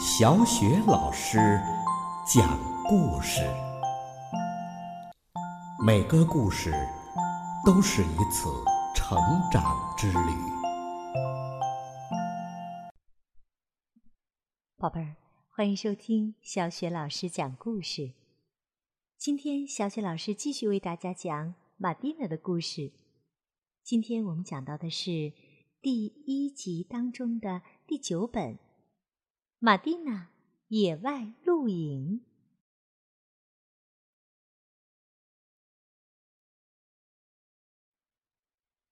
小雪老师讲故事，每个故事都是一次成长之旅。宝贝儿，欢迎收听小雪老师讲故事。今天，小雪老师继续为大家讲马蒂娜的故事。今天我们讲到的是第一集当中的第九本。马蒂娜野外露营。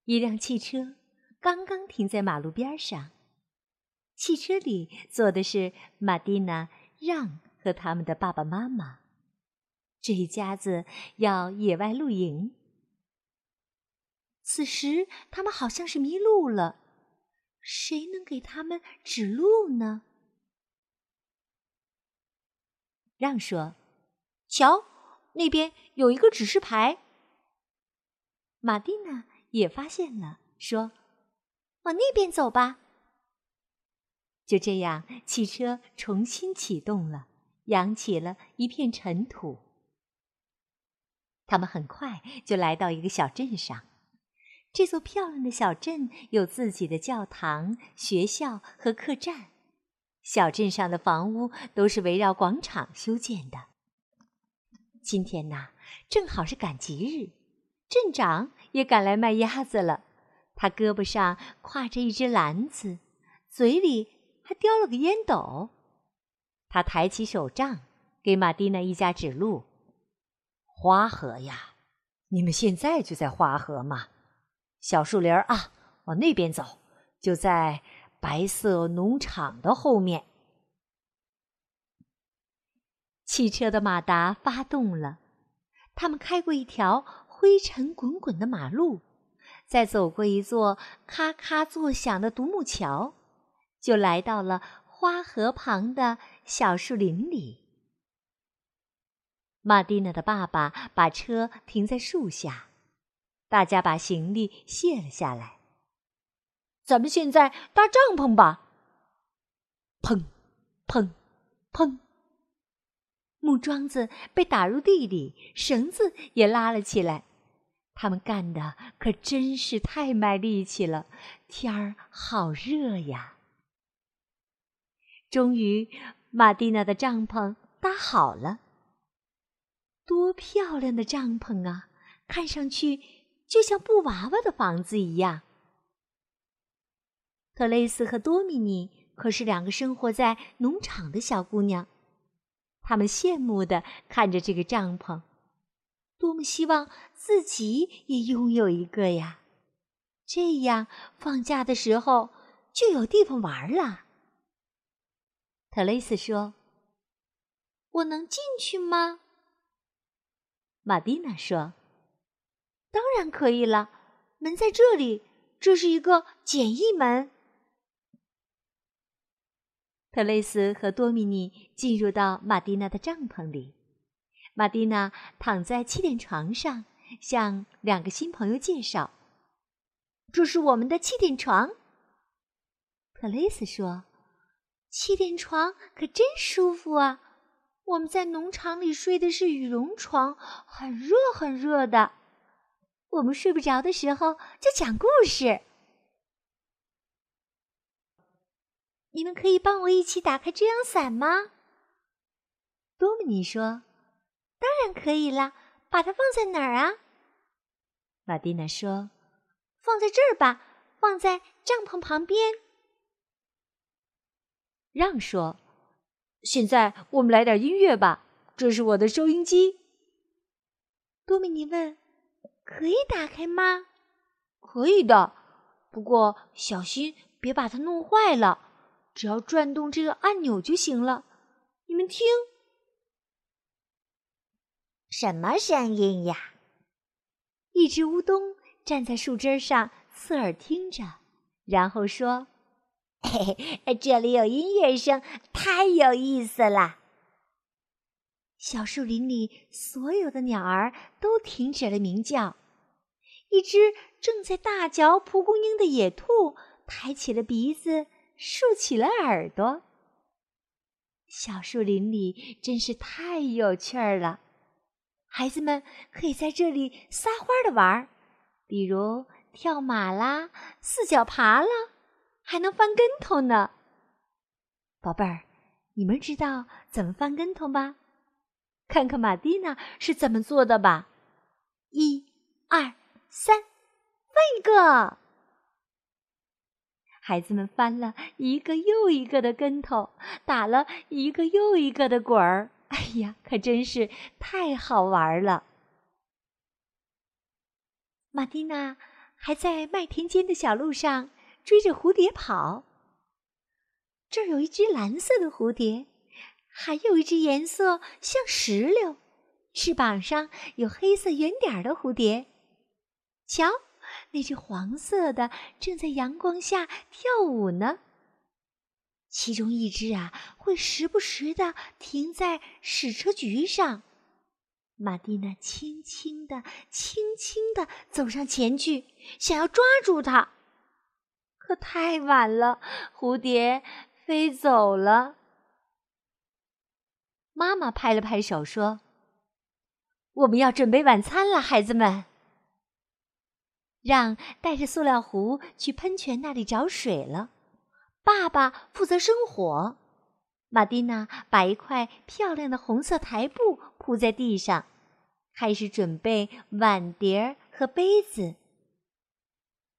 一辆汽车刚刚停在马路边上，汽车里坐的是马蒂娜、让和他们的爸爸妈妈。这一家子要野外露营。此时，他们好像是迷路了，谁能给他们指路呢？让说：“瞧，那边有一个指示牌。”马蒂娜也发现了，说：“往那边走吧。”就这样，汽车重新启动了，扬起了一片尘土。他们很快就来到一个小镇上。这座漂亮的小镇有自己的教堂、学校和客栈。小镇上的房屋都是围绕广场修建的。今天呐，正好是赶集日，镇长也赶来卖鸭子了。他胳膊上挎着一只篮子，嘴里还叼了个烟斗。他抬起手杖，给马蒂娜一家指路：“花河呀，你们现在就在花河嘛。小树林啊，往那边走，就在。”白色农场的后面，汽车的马达发动了。他们开过一条灰尘滚滚的马路，再走过一座咔咔作响的独木桥，就来到了花河旁的小树林里。马蒂娜的爸爸把车停在树下，大家把行李卸了下来。咱们现在搭帐篷吧。砰，砰，砰！木桩子被打入地里，绳子也拉了起来。他们干的可真是太卖力气了，天儿好热呀！终于，玛蒂娜的帐篷搭好了。多漂亮的帐篷啊！看上去就像布娃娃的房子一样。特蕾斯和多米尼可是两个生活在农场的小姑娘，她们羡慕地看着这个帐篷，多么希望自己也拥有一个呀！这样放假的时候就有地方玩了。特蕾斯说：“我能进去吗？”玛蒂娜说：“当然可以了，门在这里，这是一个简易门。”特蕾斯和多米尼进入到玛蒂娜的帐篷里，玛蒂娜躺在气垫床上，向两个新朋友介绍：“这是我们的气垫床。”特蕾斯说：“气垫床可真舒服啊！我们在农场里睡的是羽绒床，很热很热的。我们睡不着的时候就讲故事。”你们可以帮我一起打开遮阳伞吗？多米尼说：“当然可以了，把它放在哪儿啊？”玛蒂娜说：“放在这儿吧，放在帐篷旁边。”让说：“现在我们来点音乐吧，这是我的收音机。”多米尼问：“可以打开吗？”“可以的，不过小心别把它弄坏了。”只要转动这个按钮就行了。你们听，什么声音呀？一只乌冬站在树枝上侧耳听着，然后说：“嘿嘿，这里有音乐声，太有意思了。”小树林里所有的鸟儿都停止了鸣叫。一只正在大嚼蒲公英的野兔抬起了鼻子。竖起了耳朵。小树林里真是太有趣儿了，孩子们可以在这里撒欢的玩儿，比如跳马啦、四脚爬啦，还能翻跟头呢。宝贝儿，你们知道怎么翻跟头吗？看看玛蒂娜是怎么做的吧。一、二、三，翻一个！孩子们翻了一个又一个的跟头，打了一个又一个的滚儿。哎呀，可真是太好玩了！玛蒂娜还在麦田间的小路上追着蝴蝶跑。这儿有一只蓝色的蝴蝶。还有一只颜色像石榴、翅膀上有黑色圆点的蝴蝶。瞧，那只黄色的正在阳光下跳舞呢。其中一只啊，会时不时的停在矢车菊上。玛蒂娜轻轻的、轻轻的走上前去，想要抓住它，可太晚了，蝴蝶飞走了。妈妈拍了拍手说：“我们要准备晚餐了，孩子们。”让带着塑料壶去喷泉那里找水了。爸爸负责生火。玛蒂娜把一块漂亮的红色台布铺在地上，开始准备碗碟儿和杯子。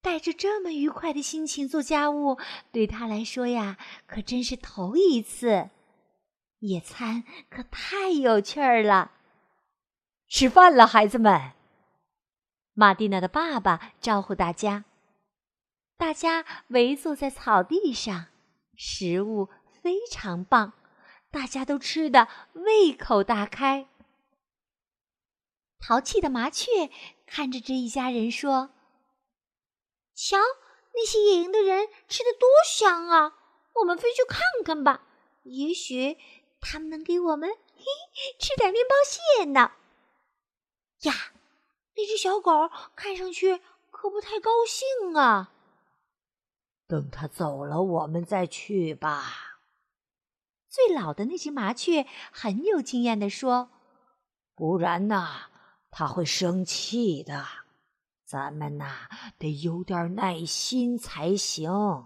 带着这么愉快的心情做家务，对他来说呀，可真是头一次。野餐可太有趣儿了！吃饭了，孩子们。玛蒂娜的爸爸招呼大家。大家围坐在草地上，食物非常棒，大家都吃的胃口大开。淘气的麻雀看着这一家人说：“瞧，那些野营的人吃的多香啊！我们飞去看看吧，也许……”他们能给我们嘿吃点面包屑呢。呀，那只小狗看上去可不太高兴啊。等它走了，我们再去吧。最老的那只麻雀很有经验的说：“不然呐，它会生气的。咱们呐，得有点耐心才行。”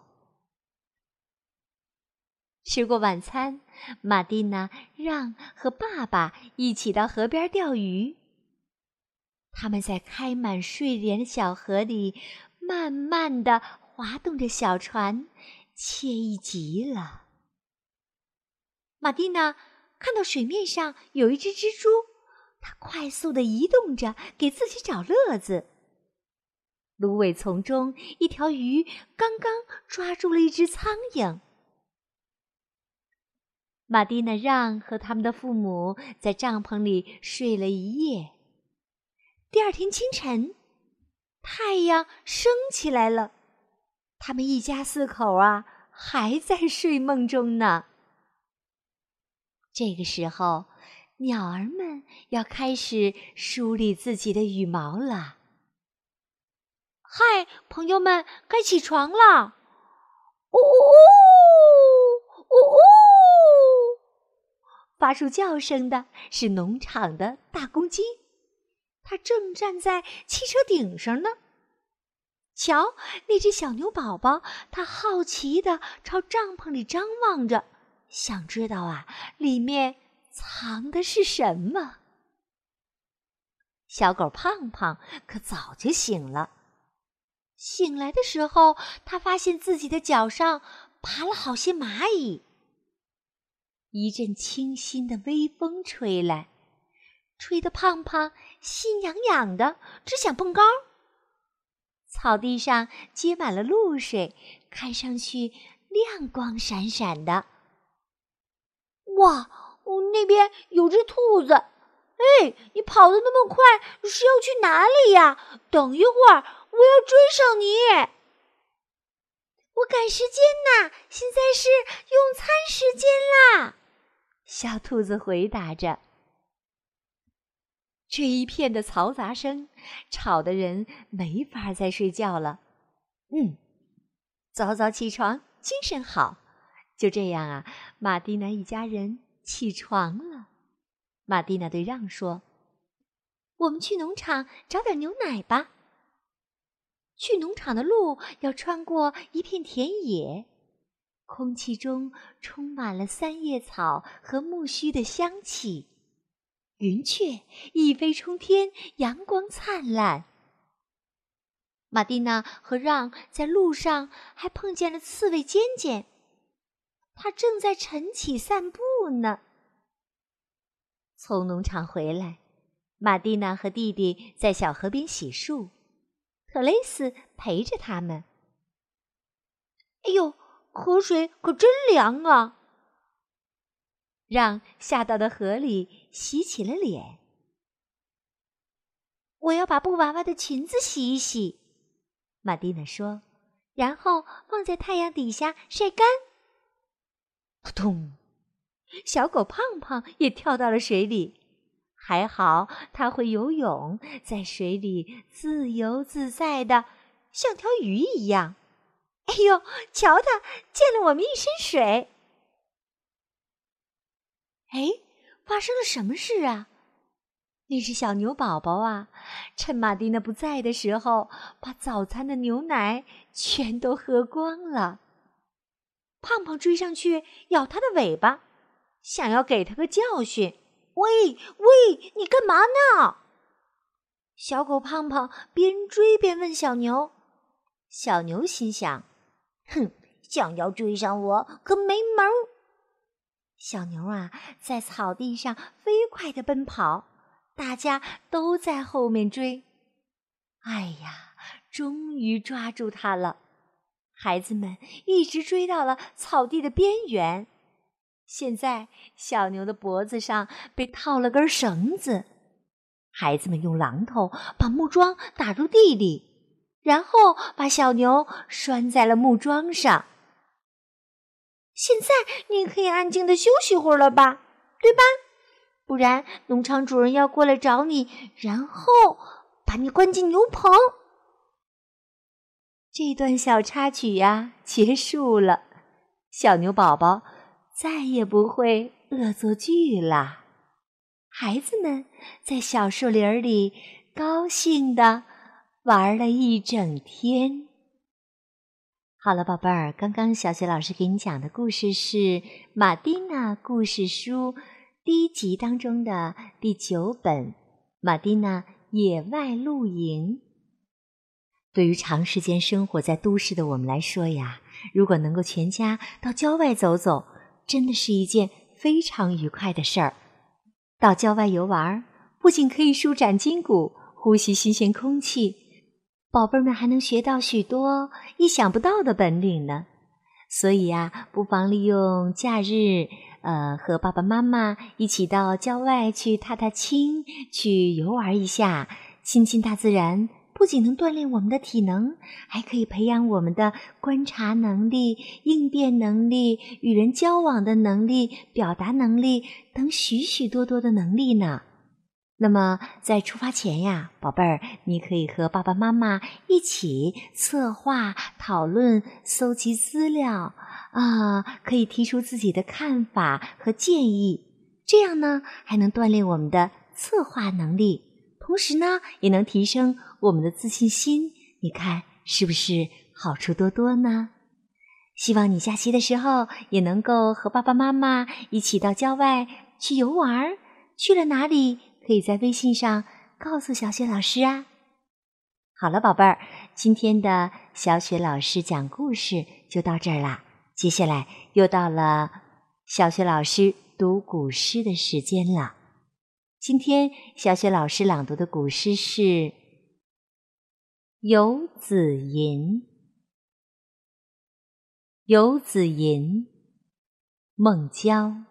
吃过晚餐，马蒂娜让和爸爸一起到河边钓鱼。他们在开满睡莲的小河里，慢慢的划动着小船，惬意极了。玛蒂娜看到水面上有一只蜘蛛，它快速的移动着，给自己找乐子。芦苇丛中，一条鱼刚刚抓住了一只苍蝇。玛蒂娜让和他们的父母在帐篷里睡了一夜。第二天清晨，太阳升起来了，他们一家四口啊还在睡梦中呢。这个时候，鸟儿们要开始梳理自己的羽毛了。嗨，朋友们，该起床了！呜呜呜呜！发出叫声的是农场的大公鸡，它正站在汽车顶上呢。瞧，那只小牛宝宝，它好奇的朝帐篷里张望着，想知道啊，里面藏的是什么。小狗胖胖可早就醒了，醒来的时候，它发现自己的脚上爬了好些蚂蚁。一阵清新的微风吹来，吹得胖胖心痒痒的，只想蹦高。草地上结满了露水，看上去亮光闪闪的。哇，那边有只兔子！哎，你跑得那么快，是要去哪里呀？等一会儿，我要追上你。我赶时间呢，现在是用餐时间啦。小兔子回答着：“这一片的嘈杂声，吵得人没法再睡觉了。”嗯，早早起床，精神好。就这样啊，马蒂娜一家人起床了。马蒂娜对让说：“我们去农场找点牛奶吧。”去农场的路要穿过一片田野，空气中充满了三叶草和苜蓿的香气，云雀一飞冲天，阳光灿烂。马蒂娜和让在路上还碰见了刺猬尖尖，它正在晨起散步呢。从农场回来，马蒂娜和弟弟在小河边洗漱。特雷斯陪着他们。哎呦，河水可真凉啊！让下到的河里洗起了脸。我要把布娃娃的裙子洗一洗，玛蒂娜说，然后放在太阳底下晒干。扑通！小狗胖胖也跳到了水里。还好，它会游泳，在水里自由自在的，像条鱼一样。哎呦，瞧它溅了我们一身水！哎，发生了什么事啊？那是小牛宝宝啊！趁马蒂娜不在的时候，把早餐的牛奶全都喝光了。胖胖追上去咬它的尾巴，想要给它个教训。喂喂，你干嘛呢？小狗胖胖边追边问小牛。小牛心想：“哼，想要追上我可没门儿。”小牛啊，在草地上飞快的奔跑，大家都在后面追。哎呀，终于抓住它了！孩子们一直追到了草地的边缘。现在，小牛的脖子上被套了根绳子，孩子们用榔头把木桩打入地里，然后把小牛拴在了木桩上。现在你可以安静的休息会儿了吧，对吧？不然农场主人要过来找你，然后把你关进牛棚。这段小插曲呀，结束了，小牛宝宝。再也不会恶作剧了。孩子们在小树林里高兴的玩了一整天。好了，宝贝儿，刚刚小雪老师给你讲的故事是《马蒂娜故事书》第一集当中的第九本《马蒂娜野外露营》。对于长时间生活在都市的我们来说呀，如果能够全家到郊外走走，真的是一件非常愉快的事儿。到郊外游玩，不仅可以舒展筋骨、呼吸新鲜空气，宝贝们还能学到许多意想不到的本领呢。所以呀，不妨利用假日，呃，和爸爸妈妈一起到郊外去踏踏青，去游玩一下，亲近大自然。不仅能锻炼我们的体能，还可以培养我们的观察能力、应变能力、与人交往的能力、表达能力等许许多多的能力呢。那么，在出发前呀，宝贝儿，你可以和爸爸妈妈一起策划、讨论、搜集资料啊，可以提出自己的看法和建议，这样呢，还能锻炼我们的策划能力。同时呢，也能提升我们的自信心。你看是不是好处多多呢？希望你假期的时候也能够和爸爸妈妈一起到郊外去游玩。去了哪里？可以在微信上告诉小雪老师啊。好了，宝贝儿，今天的小雪老师讲故事就到这儿啦。接下来又到了小雪老师读古诗的时间了。今天小雪老师朗读的古诗是《游子吟》。《游子吟》孟郊。